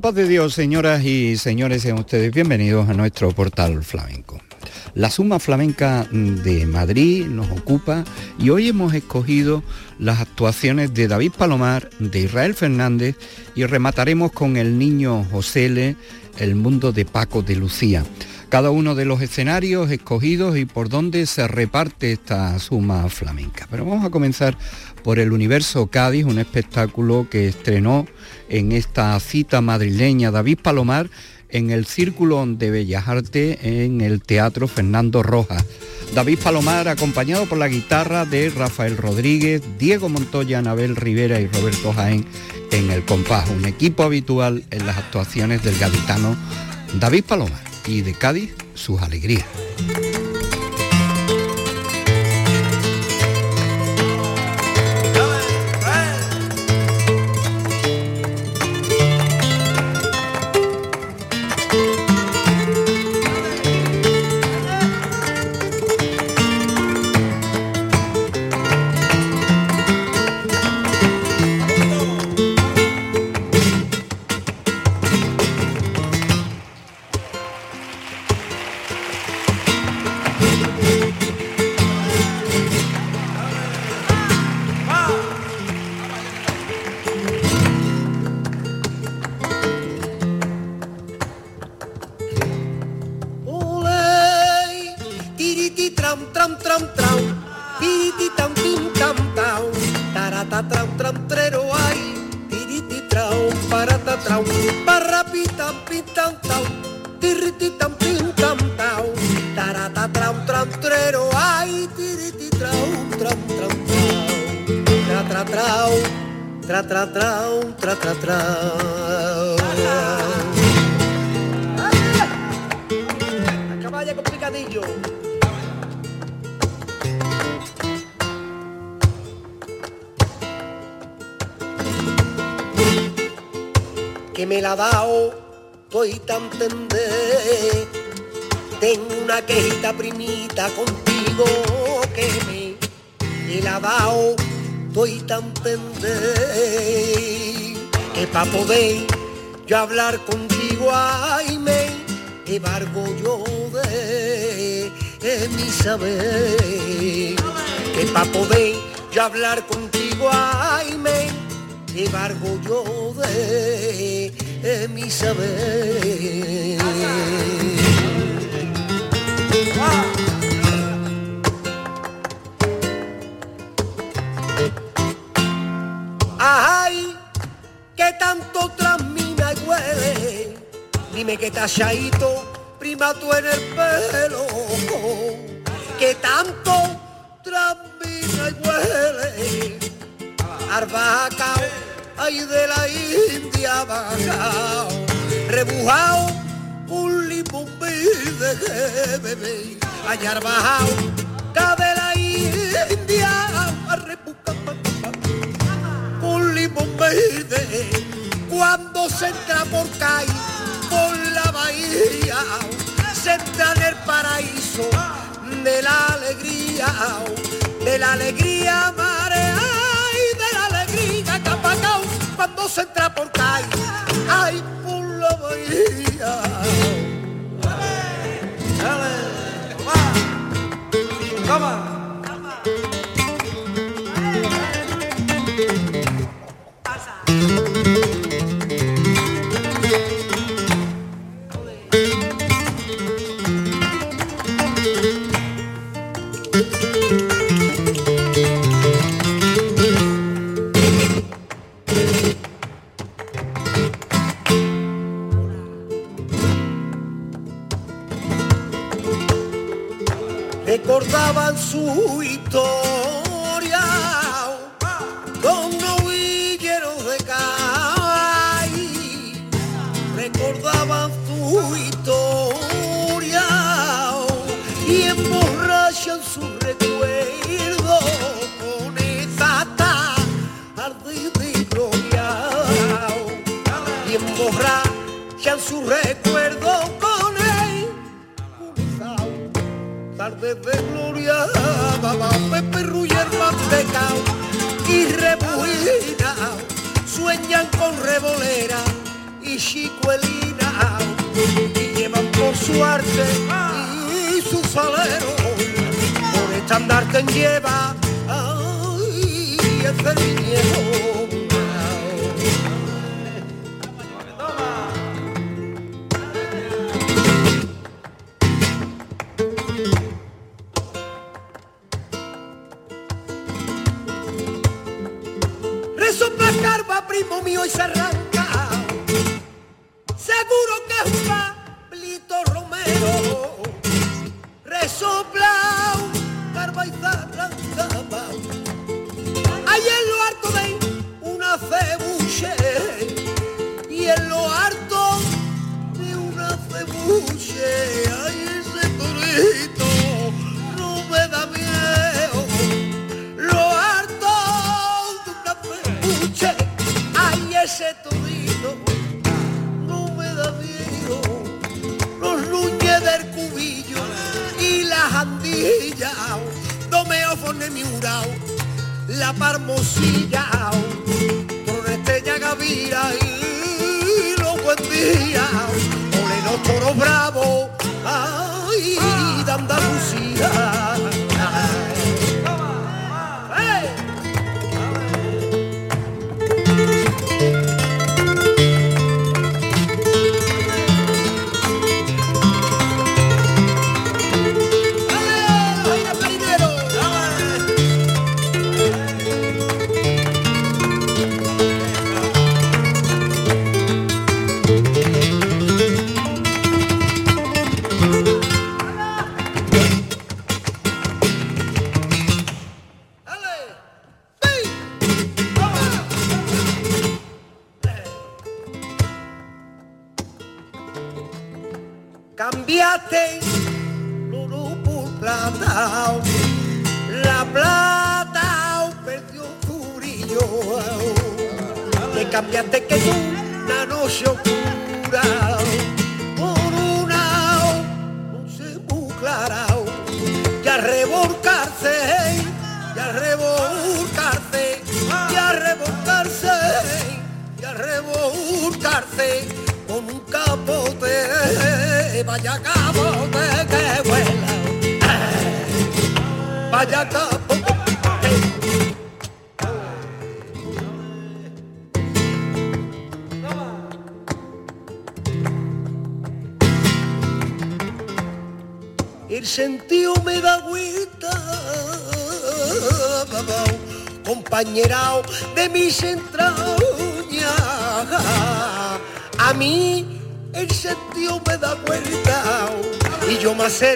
Paz de Dios, señoras y señores, sean ustedes bienvenidos a nuestro portal flamenco. La Suma Flamenca de Madrid nos ocupa y hoy hemos escogido las actuaciones de David Palomar, de Israel Fernández y remataremos con el niño José El mundo de Paco de Lucía. Cada uno de los escenarios escogidos y por dónde se reparte esta suma flamenca. Pero vamos a comenzar por el Universo Cádiz, un espectáculo que estrenó en esta cita madrileña David Palomar en el Círculo de Bellas Artes en el Teatro Fernando Rojas. David Palomar acompañado por la guitarra de Rafael Rodríguez, Diego Montoya, Anabel Rivera y Roberto Jaén en el compás, un equipo habitual en las actuaciones del gaditano David Palomar y de Cádiz sus alegrías. Contigo, Dime que talladito, prima tú en el pelo, que tanto tramina y huele. Arbacao, ay de la India bajao, rebujao, un limón de bebé, ay arbajao, de la India, un limón verde, cuando se entra por calle con la bahía, senta en el paraíso de la alegría, de la alegría marea y de la alegría capacao. Cuando se entra por calle, ay por la bahía. su historia. Con novilleros de caí recordaban su historia y emborrachan su recuerdo con esa tarde de gloria. Y emborrachan su recuerdo. De gloria, babá, Pepe Ruller mantecao y rebuina, sueñan con revolera y chicuelina, y llevan por su arte y su salero, por estandarte lleva, ay, el primo mío, y se arranca. Seguro miurao, la parmosilla, Tornestella Gavira y los buen días, ole los toros bravos, ay, de Andalucía.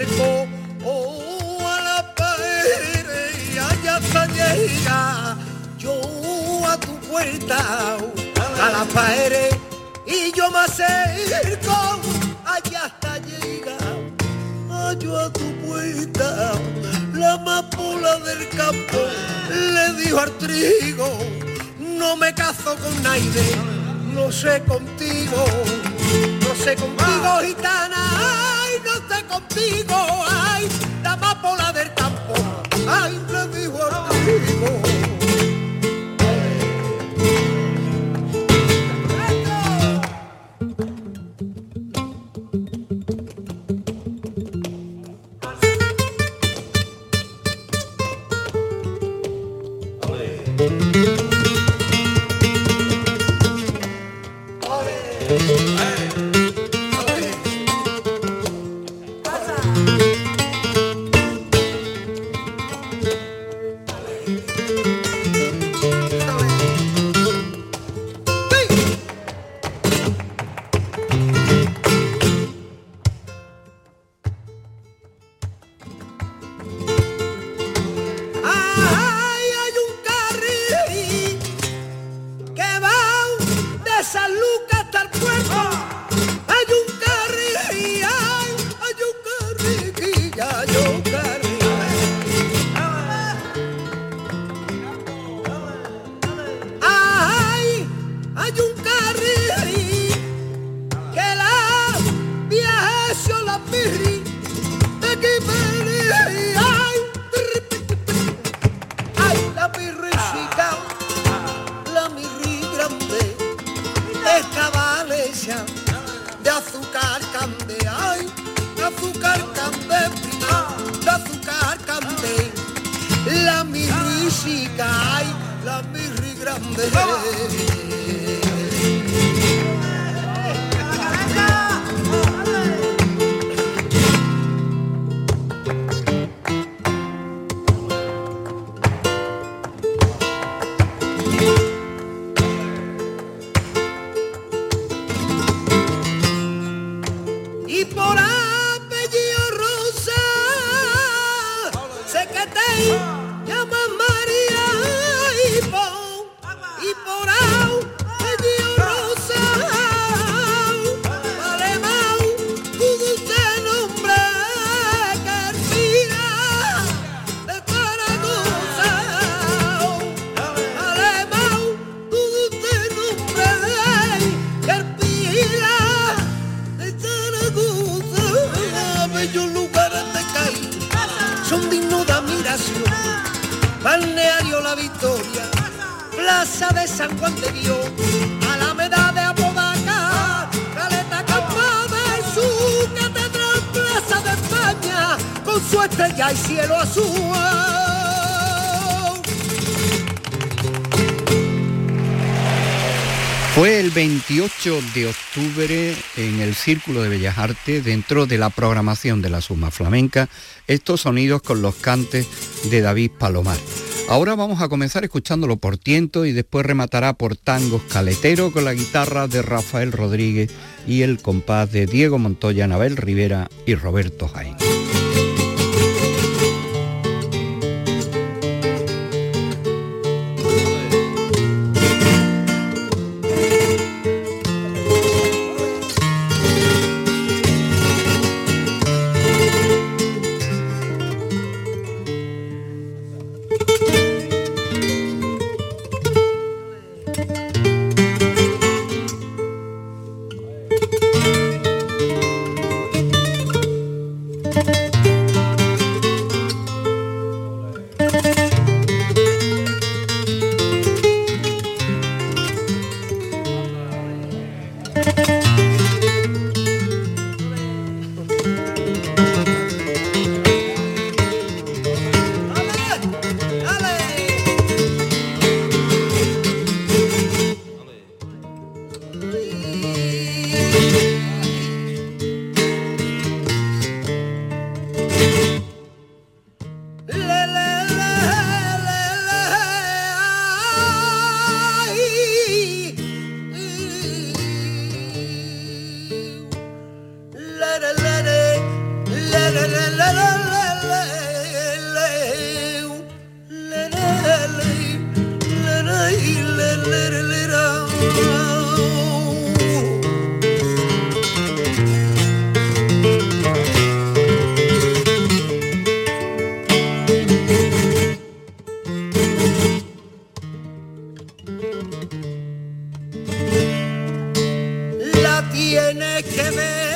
Me acerco oh, a la pared allá está llega yo a tu puerta a la pared y yo me acerco allá está llega. Yo a tu puerta, la amapola del campo le dijo al trigo, no me caso con nadie, no sé contigo, no sé contigo gitana, no sé contigo, ay, la amapola del campo, ay, le dijo al trigo. esta valencia de azúcar cande, ay, de azúcar cande, prima, de azúcar cande, la mirri chica, ay, la mirri grande. 8 de octubre en el Círculo de Bellas Artes, dentro de la programación de la Suma Flamenca, estos sonidos con los cantes de David Palomar. Ahora vamos a comenzar escuchándolo por tiento y después rematará por tangos caletero con la guitarra de Rafael Rodríguez y el compás de Diego Montoya, Anabel Rivera y Roberto Jaén. tiene que ver.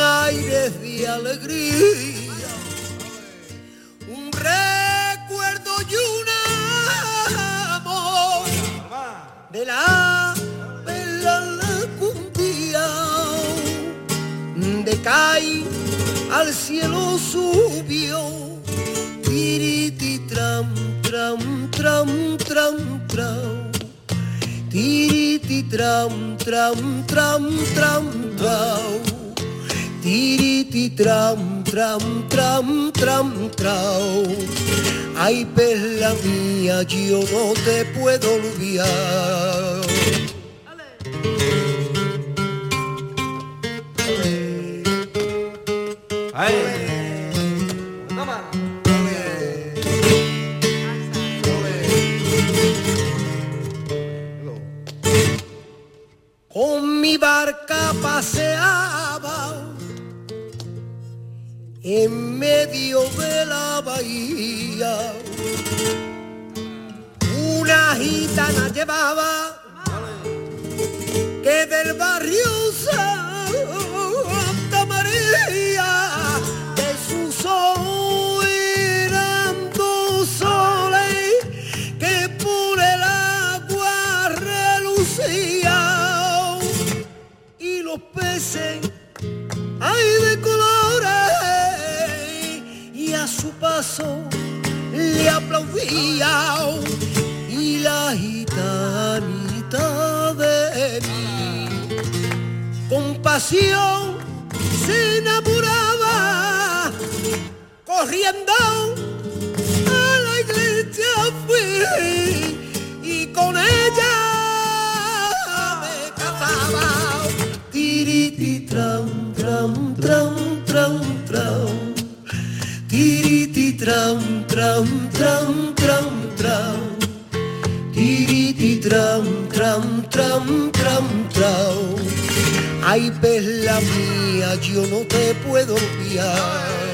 aires de alegría, un recuerdo y un amor de la vela la cumbia, de Cai al cielo subió, tiriti tram, tram, tram, tram, tram, tiriti tram, tram, tram, tram. tram. Tiriti tram, tram, tram, tram, trao. Ay, perla mía, yo no te puedo olvidar. bahía. Una gitana llevaba que del barrio usaba y la gitanita de mí. Con pasión se enamoraba, corriendo a la iglesia fui y con ella me casaba. Tiriti, tram, tram, tram, tram, tram tiriti tram tram tram tram tram tiriti tram tram tram tram tram Ay, la mía, yo no te puedo olvidar.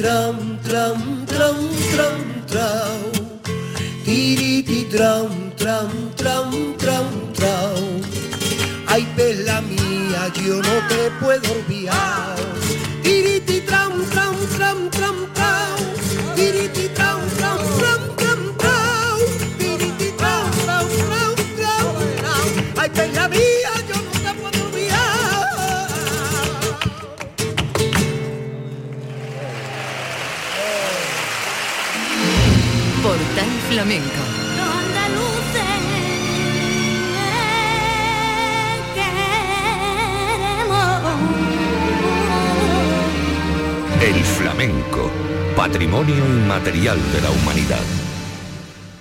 Tram tram tram tram tram. Tiriti tram tram tram tram tram. Ay, pela mía, yo no te puedo olvidar. Flamenco El flamenco, patrimonio inmaterial de la humanidad.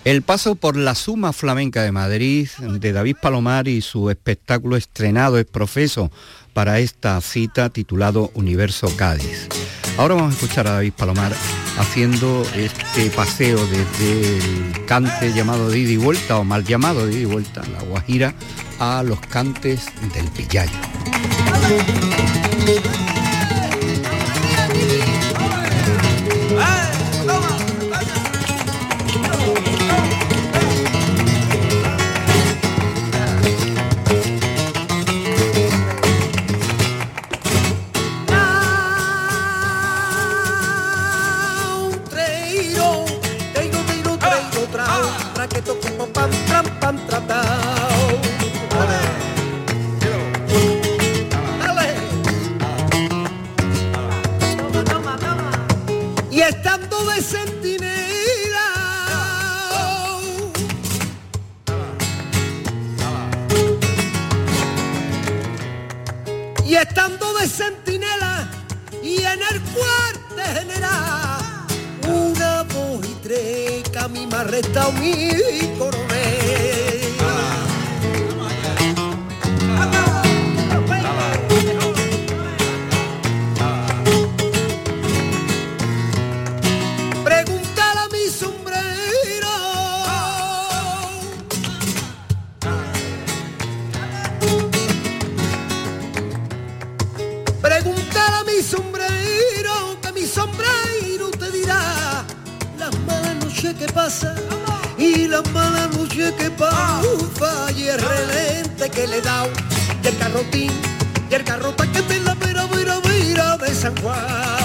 El paso por la Suma Flamenca de Madrid de David Palomar y su espectáculo estrenado es profeso para esta cita titulado Universo Cádiz. Ahora vamos a escuchar a David Palomar haciendo este paseo desde el cante llamado de ida y vuelta o mal llamado de ida y vuelta, la Guajira, a los cantes del Pillayo. Y estando de centinela, y estando de centinela y en el cuartel general una voz y tres que a mi coronel que pasa y las malas noches que pasa y el relente que le da y el carrotín y el carrota que me la mira, mira, mira de San Juan.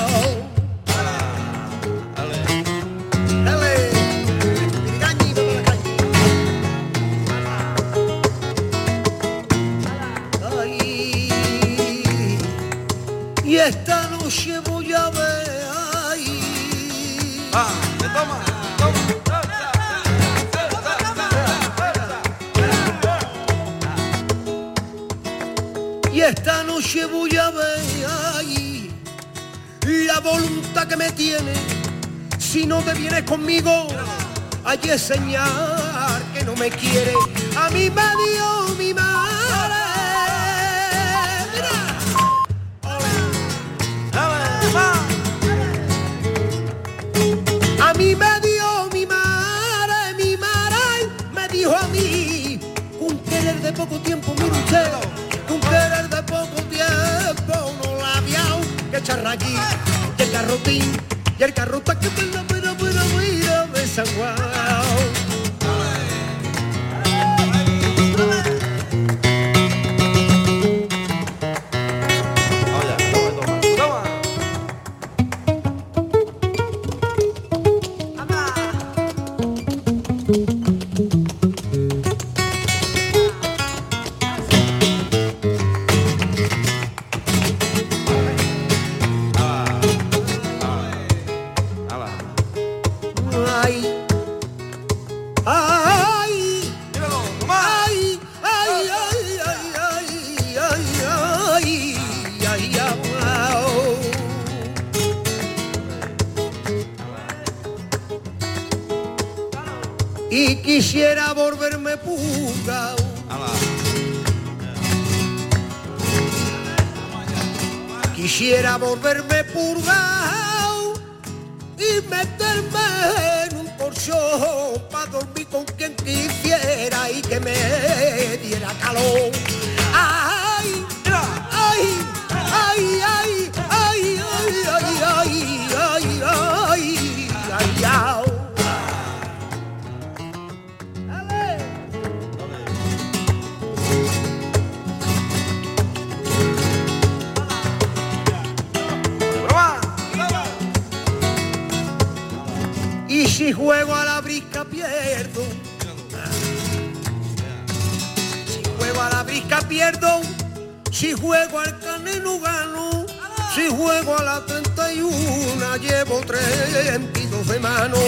Que me tiene. Si no te vienes conmigo, allí es señal que no me quiere. A mí me dio mi madre. A mí me dio mi madre, mi madre me dijo a mí, un querer de poco tiempo, mire usted, un querer de poco tiempo, no la había que charraqui, y carrotín y el carro está que te lo por ver Y si juego a la brisca pierdo. Si juego a la brisca pierdo. Si juego al caneno gano. Si juego a la 31 llevo 32 de mano.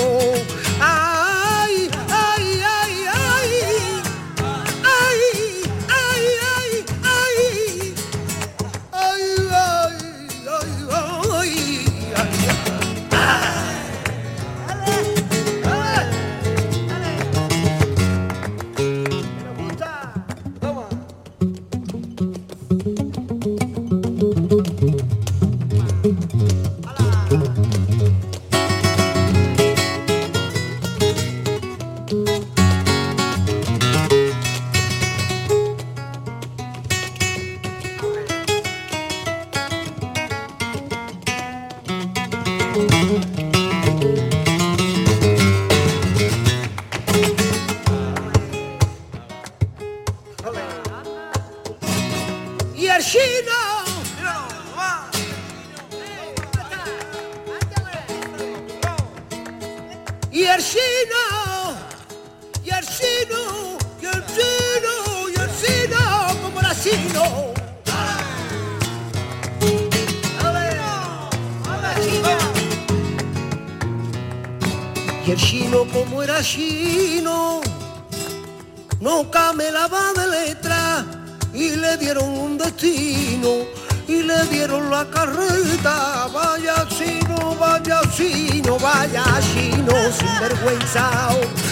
Vergüenza.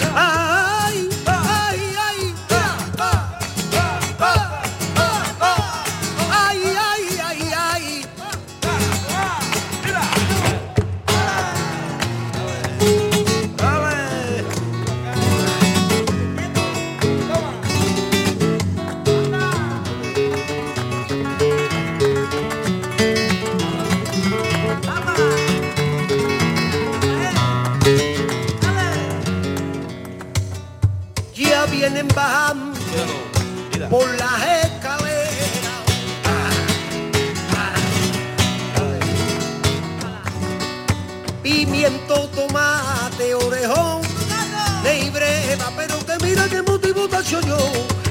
Bajando por las escaleras. Pimiento, tomate, orejón, de breva, pero que mira qué motivo tacho yo,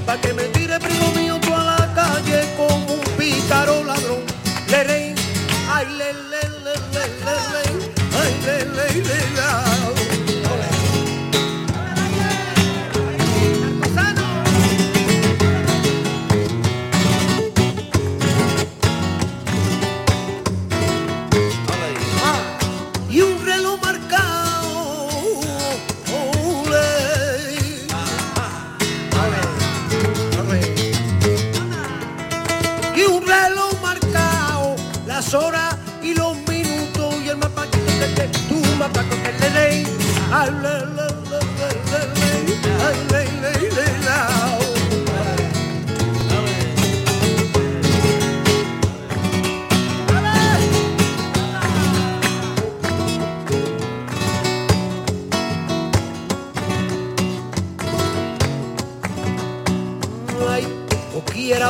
pa' que me tire primo mío tú a la calle como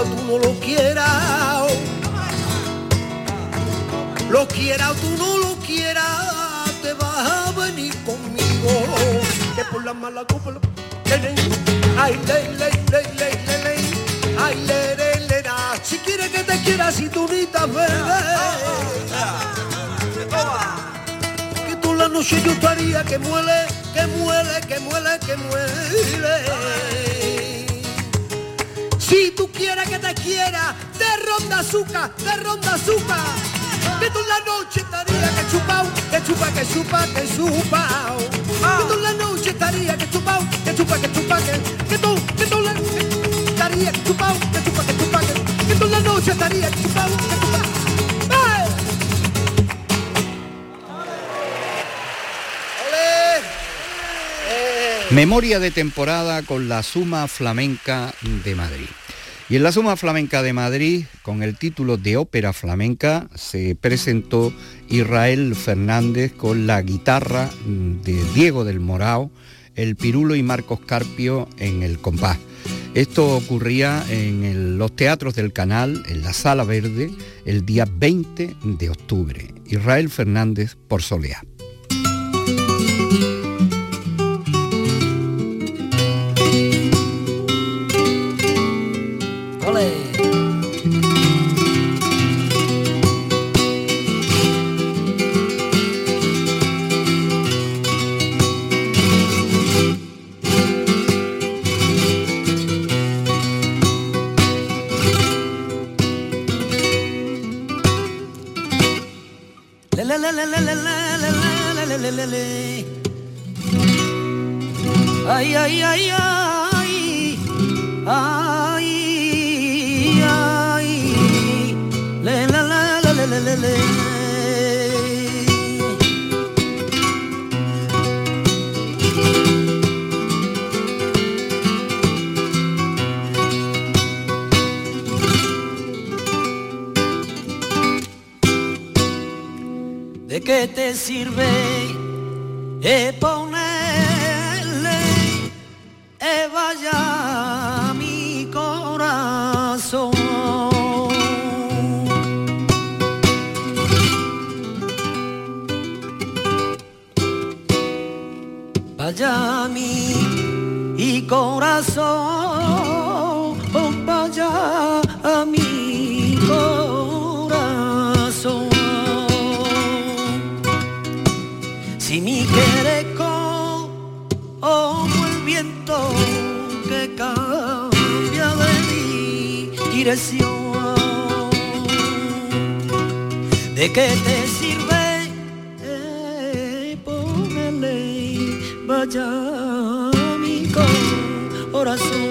tú no lo quieras. Lo quiera o tú no lo quieras, te vas a venir conmigo. Que por la mala copa, lo- ay, le, le, le, le, le, le, ay, le, le, le. Si quieres que te quiera, si tú te que tú la noche yo estaría que muele, que muele, que muele, que muele. Si tú quieres que te quiera, de ronda azúcar, de ronda azúcar. Que tú en la noche estaría que chupao, que chupa, que chupa, que chupao. Que tú en la noche estaría que chupao, que chupa, que chupa, que, que tú, que tú en la estaría que chupao, que chupa, que chupa, que, que la noche estaría que chupao, que chupa. Memoria de temporada con la Suma Flamenca de Madrid. Y en la Suma Flamenca de Madrid, con el título de Ópera Flamenca, se presentó Israel Fernández con la guitarra de Diego del Morao, el Pirulo y Marcos Carpio en el compás. Esto ocurría en los teatros del canal, en la Sala Verde, el día 20 de octubre. Israel Fernández por Soleá. Le, le, le, le, le, le, le, le, le, le, le, le. Ay, ay, ay, ay, ay, ay, sirve e pa ¿de qué te sirve eh, ponerle vaya mi corazón?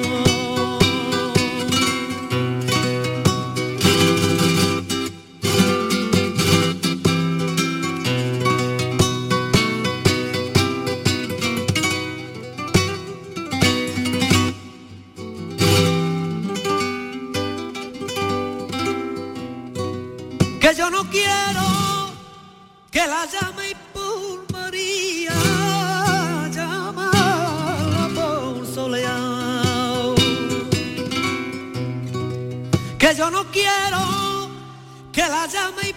Que yo no quiero que la llame por María, llámala por soleado. Que yo no quiero que la llame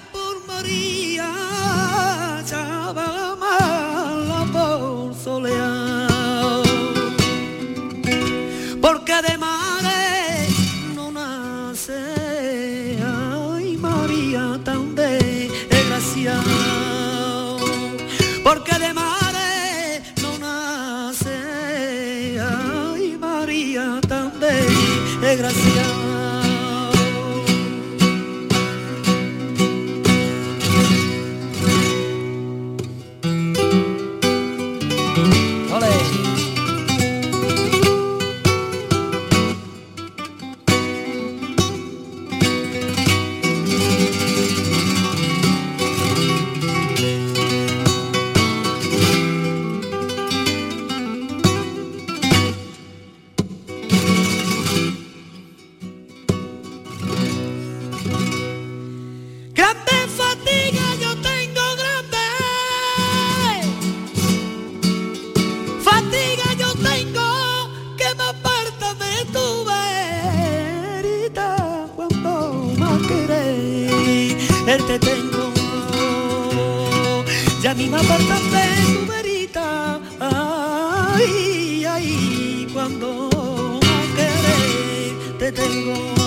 cuando querés te tengo.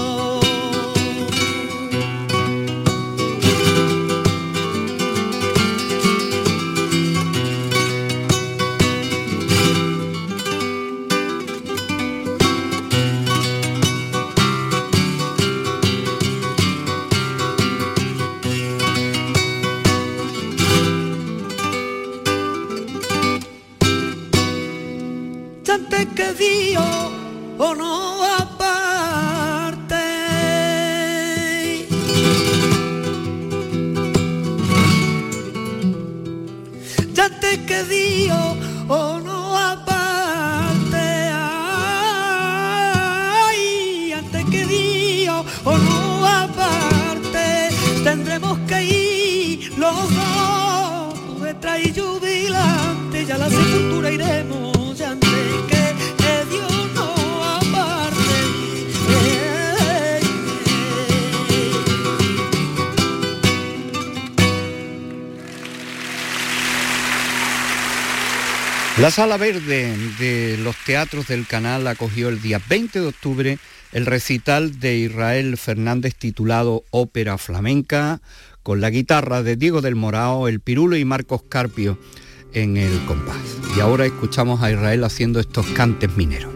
No Sala Verde de los teatros del canal acogió el día 20 de octubre el recital de Israel Fernández titulado Ópera Flamenca, con la guitarra de Diego del Morao, el pirulo y Marcos Carpio en el compás. Y ahora escuchamos a Israel haciendo estos cantes mineros.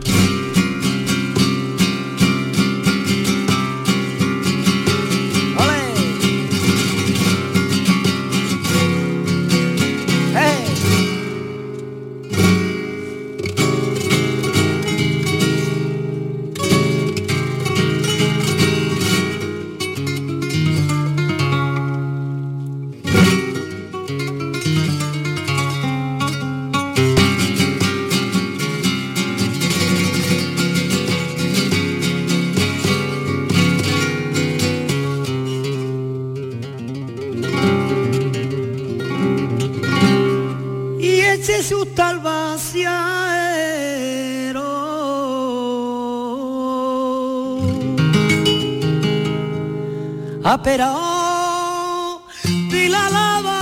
Pero di la lava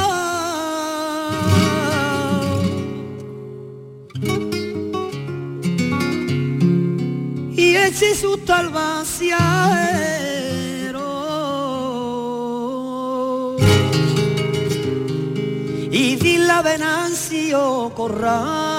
y eche su talvaciero y di la venancio corral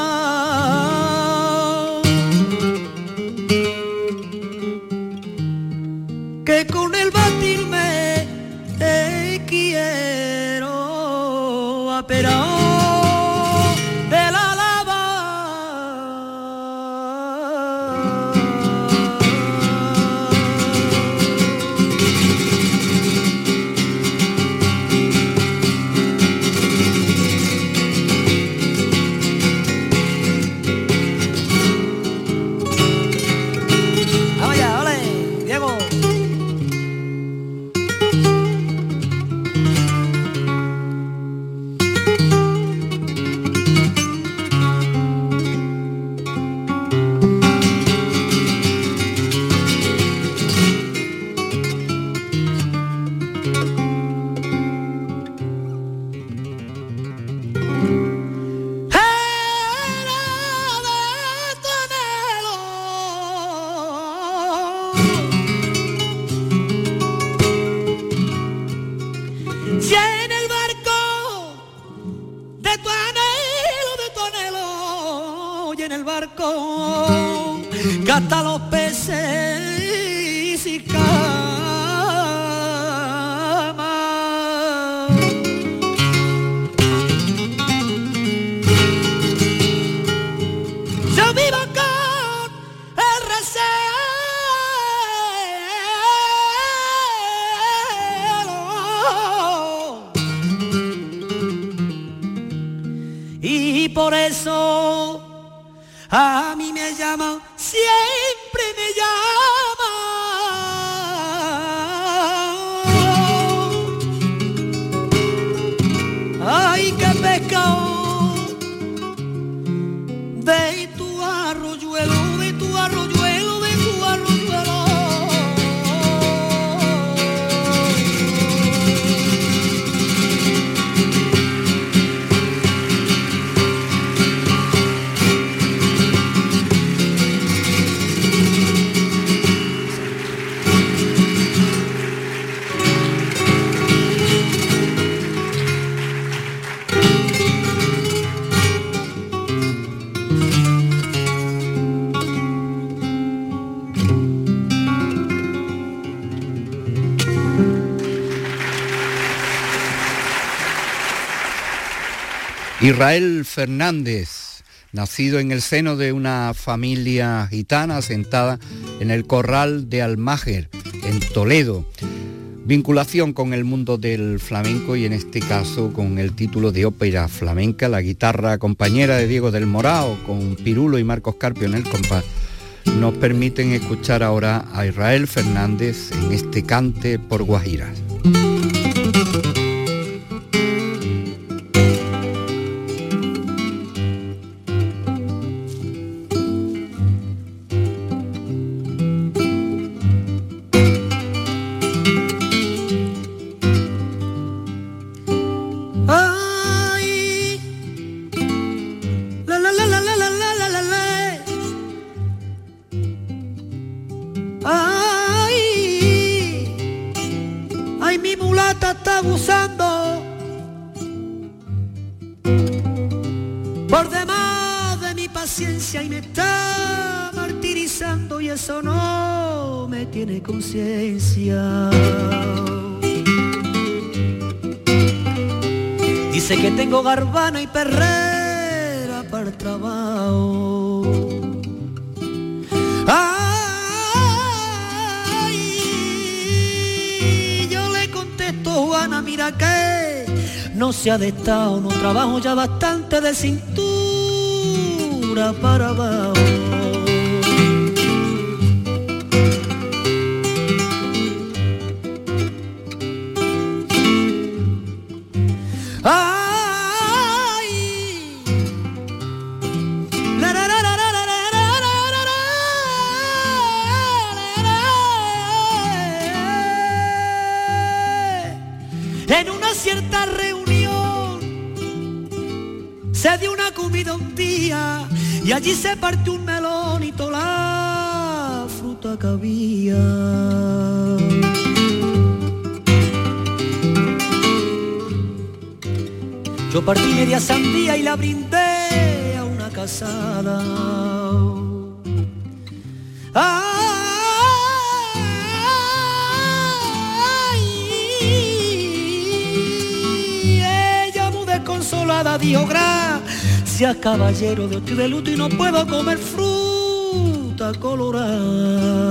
Israel Fernández, nacido en el seno de una familia gitana asentada en el corral de Almáger, en Toledo. Vinculación con el mundo del flamenco y en este caso con el título de ópera flamenca, la guitarra compañera de Diego del Morao, con Pirulo y Marcos Carpio en el compás, nos permiten escuchar ahora a Israel Fernández en este cante por Guajiras. No se ha de estado, no trabajo ya bastante de cintura Yo partí media sandía y la brindé a una casada. ella muy desconsolada dijo, caballero de de luto y no puedo comer fruta colorada.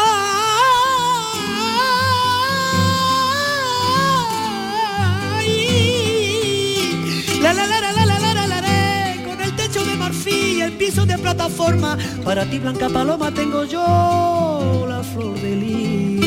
de plataforma. Para ti, Blanca Paloma, tengo yo la flor de lis.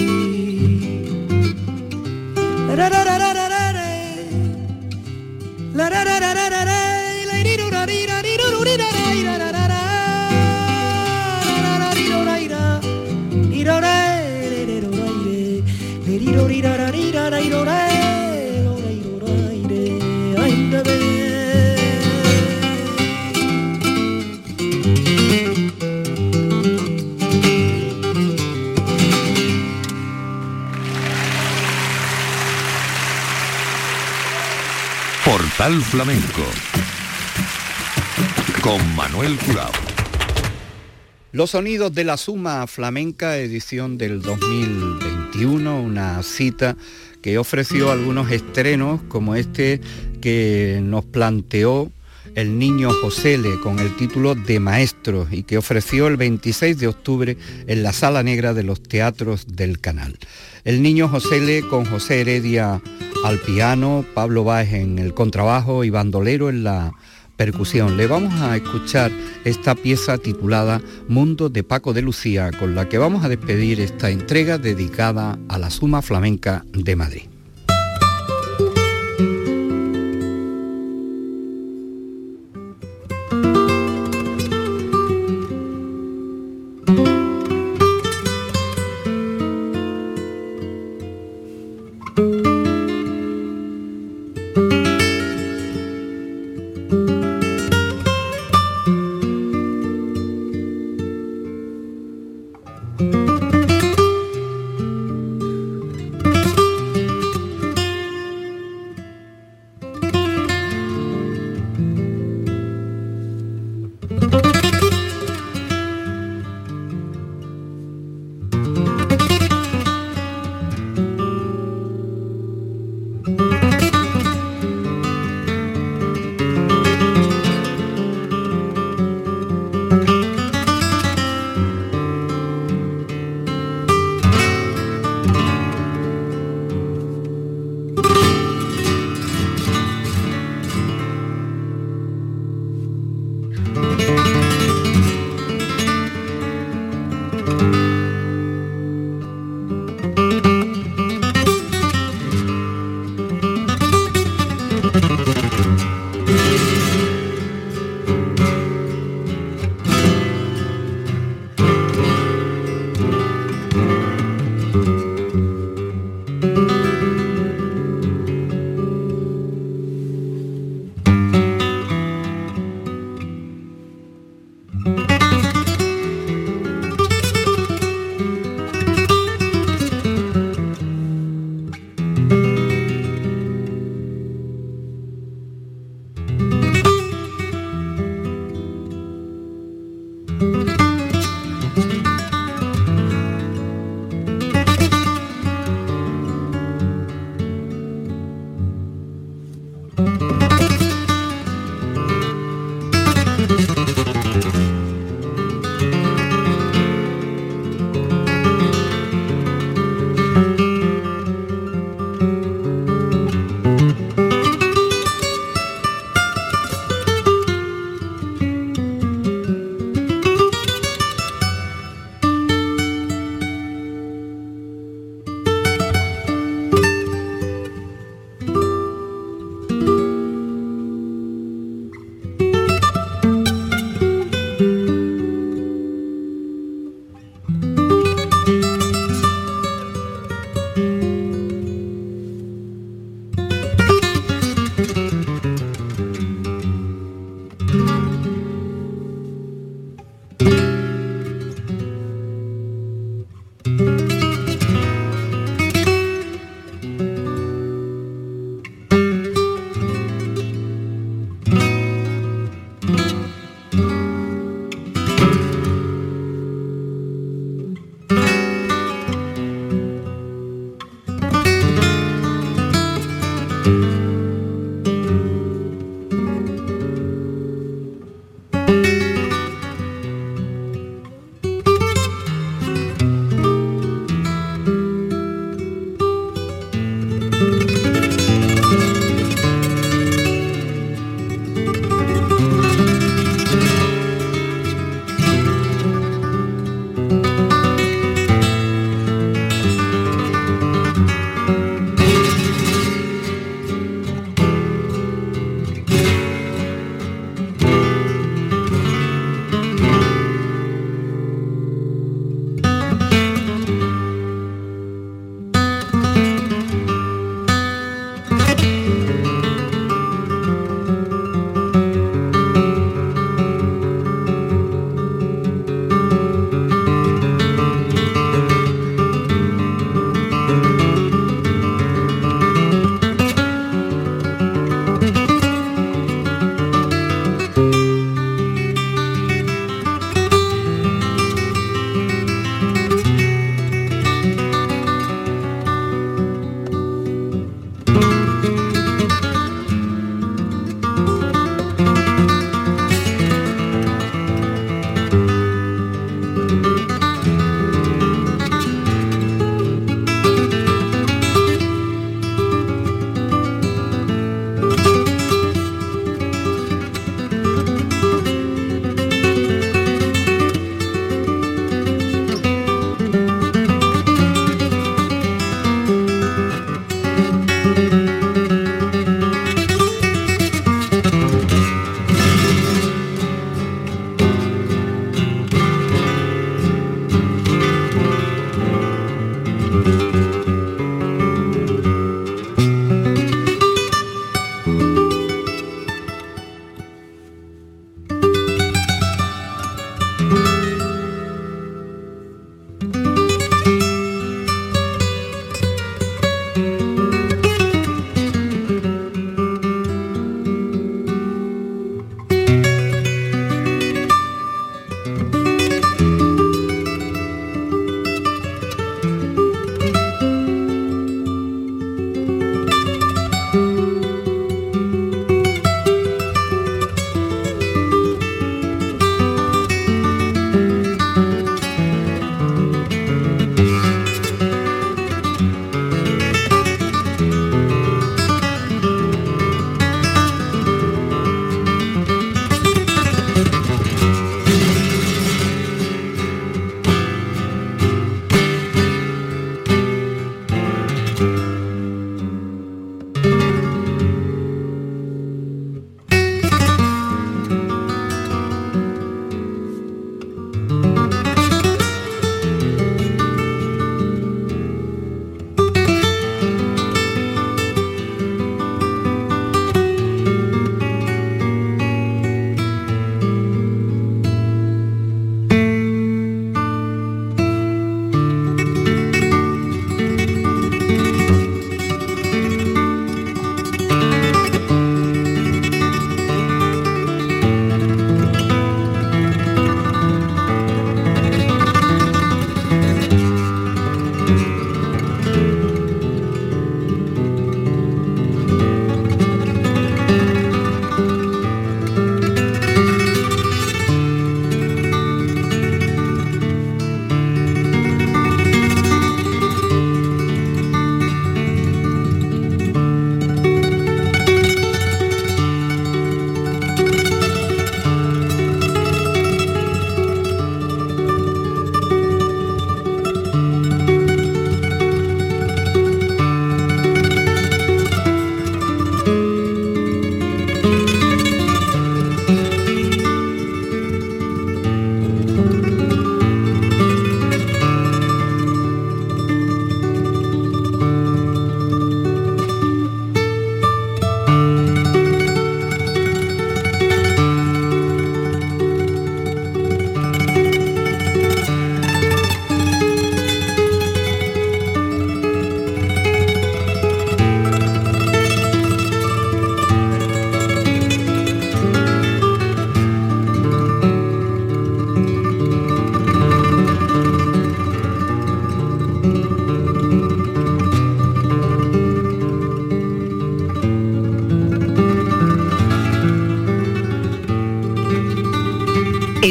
Flamenco con Manuel Curao. Los sonidos de la Suma Flamenca, edición del 2021, una cita que ofreció algunos estrenos como este que nos planteó el niño Josele con el título de Maestros y que ofreció el 26 de octubre en la Sala Negra de los Teatros del Canal. El niño Josele con José Heredia al piano, Pablo Báez en el contrabajo y bandolero en la percusión. Le vamos a escuchar esta pieza titulada Mundo de Paco de Lucía, con la que vamos a despedir esta entrega dedicada a la Suma Flamenca de Madrid.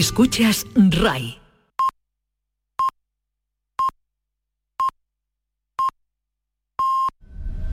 Escuchas RAI